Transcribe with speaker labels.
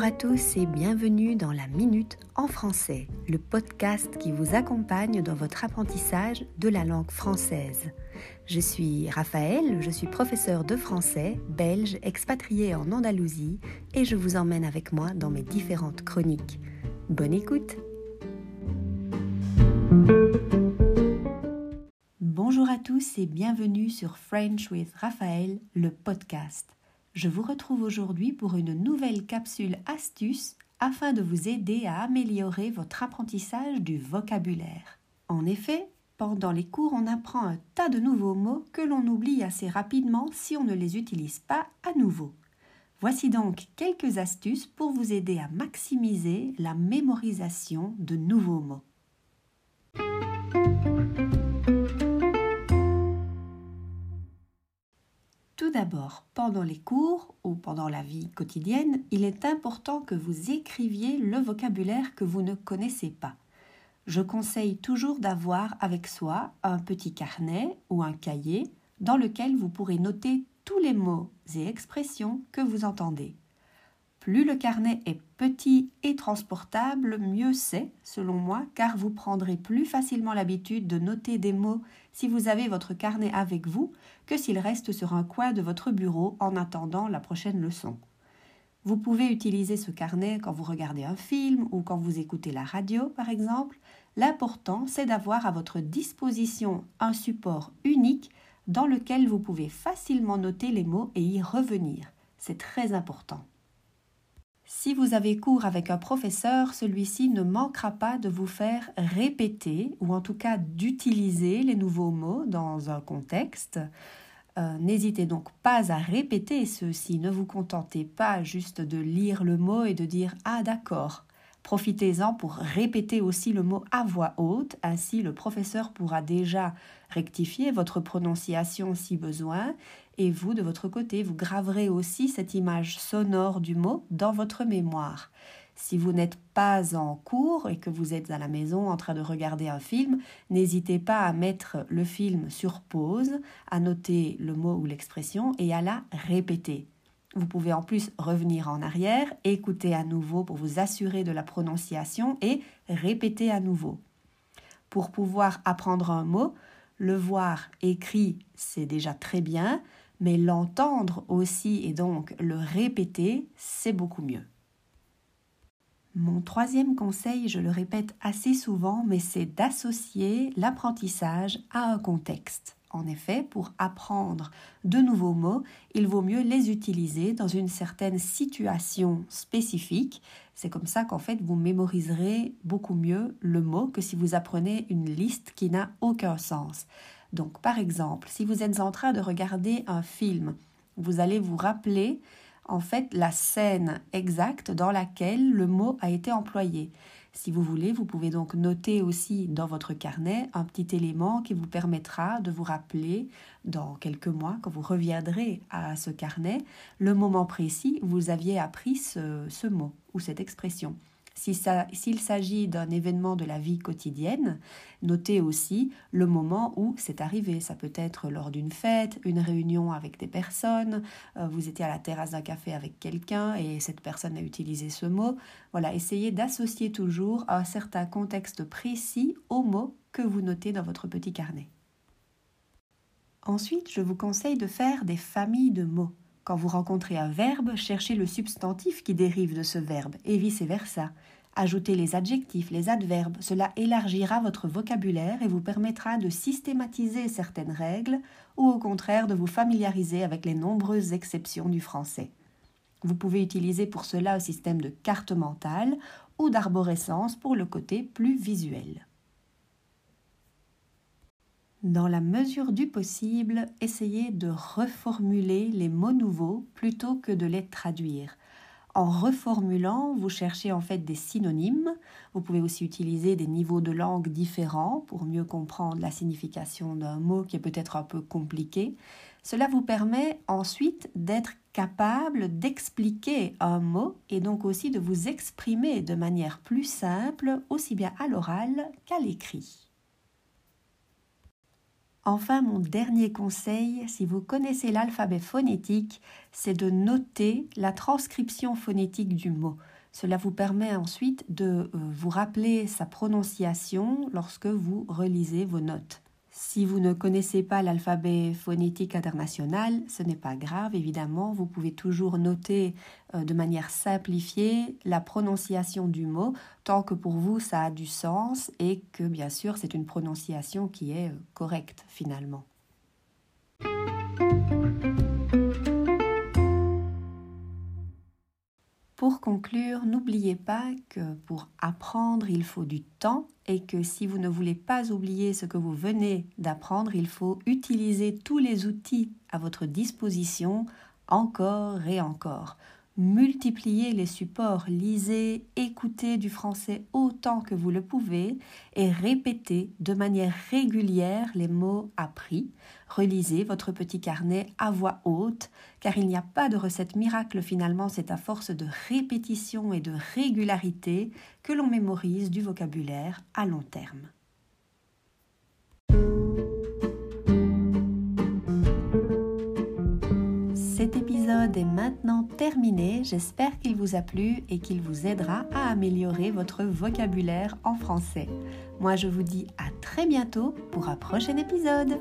Speaker 1: Bonjour à tous et bienvenue dans la Minute en français, le podcast qui vous accompagne dans votre apprentissage de la langue française. Je suis Raphaël, je suis professeur de français, belge, expatrié en Andalousie et je vous emmène avec moi dans mes différentes chroniques. Bonne écoute Bonjour à tous et bienvenue sur French with Raphaël, le podcast. Je vous retrouve aujourd'hui pour une nouvelle capsule astuce afin de vous aider à améliorer votre apprentissage du vocabulaire. En effet, pendant les cours, on apprend un tas de nouveaux mots que l'on oublie assez rapidement si on ne les utilise pas à nouveau. Voici donc quelques astuces pour vous aider à maximiser la mémorisation de nouveaux mots. Tout d'abord, pendant les cours ou pendant la vie quotidienne, il est important que vous écriviez le vocabulaire que vous ne connaissez pas. Je conseille toujours d'avoir avec soi un petit carnet ou un cahier dans lequel vous pourrez noter tous les mots et expressions que vous entendez. Plus le carnet est petit et transportable, mieux c'est, selon moi, car vous prendrez plus facilement l'habitude de noter des mots si vous avez votre carnet avec vous que s'il reste sur un coin de votre bureau en attendant la prochaine leçon. Vous pouvez utiliser ce carnet quand vous regardez un film ou quand vous écoutez la radio, par exemple. L'important, c'est d'avoir à votre disposition un support unique dans lequel vous pouvez facilement noter les mots et y revenir. C'est très important. Si vous avez cours avec un professeur, celui-ci ne manquera pas de vous faire répéter ou en tout cas d'utiliser les nouveaux mots dans un contexte. Euh, n'hésitez donc pas à répéter ceux-ci. Ne vous contentez pas juste de lire le mot et de dire Ah d'accord. Profitez-en pour répéter aussi le mot à voix haute, ainsi le professeur pourra déjà rectifier votre prononciation si besoin, et vous, de votre côté, vous graverez aussi cette image sonore du mot dans votre mémoire. Si vous n'êtes pas en cours et que vous êtes à la maison en train de regarder un film, n'hésitez pas à mettre le film sur pause, à noter le mot ou l'expression et à la répéter. Vous pouvez en plus revenir en arrière, écouter à nouveau pour vous assurer de la prononciation et répéter à nouveau. Pour pouvoir apprendre un mot, le voir écrit, c'est déjà très bien, mais l'entendre aussi et donc le répéter, c'est beaucoup mieux. Mon troisième conseil, je le répète assez souvent, mais c'est d'associer l'apprentissage à un contexte. En effet, pour apprendre de nouveaux mots, il vaut mieux les utiliser dans une certaine situation spécifique. C'est comme ça qu'en fait vous mémoriserez beaucoup mieux le mot que si vous apprenez une liste qui n'a aucun sens. Donc par exemple, si vous êtes en train de regarder un film, vous allez vous rappeler en fait la scène exacte dans laquelle le mot a été employé. Si vous voulez, vous pouvez donc noter aussi dans votre carnet un petit élément qui vous permettra de vous rappeler dans quelques mois, quand vous reviendrez à ce carnet, le moment précis où vous aviez appris ce, mot ou cette expression. S'il s'agit d'un événement de la vie quotidienne, notez aussi le moment où c'est arrivé. Ça peut être lors d'une fête, une réunion avec des personnes, euh, vous étiez à la terrasse d'un café avec quelqu'un et cette personne a utilisé ce mot. Voilà, essayez d'associer toujours un certain contexte précis au mot que vous notez dans votre petit carnet. Ensuite, je vous conseille de faire des familles de mots. Quand vous rencontrez un verbe, cherchez le substantif qui dérive de ce verbe et vice-versa. Ajoutez les adjectifs, les adverbes, cela élargira votre vocabulaire et vous permettra de systématiser certaines règles ou au contraire de vous familiariser avec les nombreuses exceptions du français. Vous pouvez utiliser pour cela un système de carte mentale ou d'arborescence pour le côté plus visuel. Dans la mesure du possible, essayez de reformuler les mots nouveaux plutôt que de les traduire. En reformulant, vous cherchez en fait des synonymes. Vous pouvez aussi utiliser des niveaux de langue différents pour mieux comprendre la signification d'un mot qui est peut-être un peu compliqué. Cela vous permet ensuite d'être capable d'expliquer un mot et donc aussi de vous exprimer de manière plus simple, aussi bien à l'oral qu'à l'écrit. Enfin, mon dernier conseil, si vous connaissez l'alphabet phonétique, c'est de noter la transcription phonétique du mot. Cela vous permet ensuite de euh, vous rappeler sa prononciation lorsque vous relisez vos notes. Si vous ne connaissez pas l'alphabet phonétique international, ce n'est pas grave, évidemment, vous pouvez toujours noter euh, de manière simplifiée la prononciation du mot, tant que pour vous ça a du sens et que bien sûr c'est une prononciation qui est euh, correcte finalement. Pour conclure, n'oubliez pas que pour apprendre, il faut du temps et que si vous ne voulez pas oublier ce que vous venez d'apprendre, il faut utiliser tous les outils à votre disposition encore et encore multipliez les supports, lisez, écoutez du français autant que vous le pouvez et répétez de manière régulière les mots appris. Relisez votre petit carnet à voix haute, car il n'y a pas de recette miracle finalement, c'est à force de répétition et de régularité que l'on mémorise du vocabulaire à long terme. Est maintenant terminé. J'espère qu'il vous a plu et qu'il vous aidera à améliorer votre vocabulaire en français. Moi, je vous dis à très bientôt pour un prochain épisode.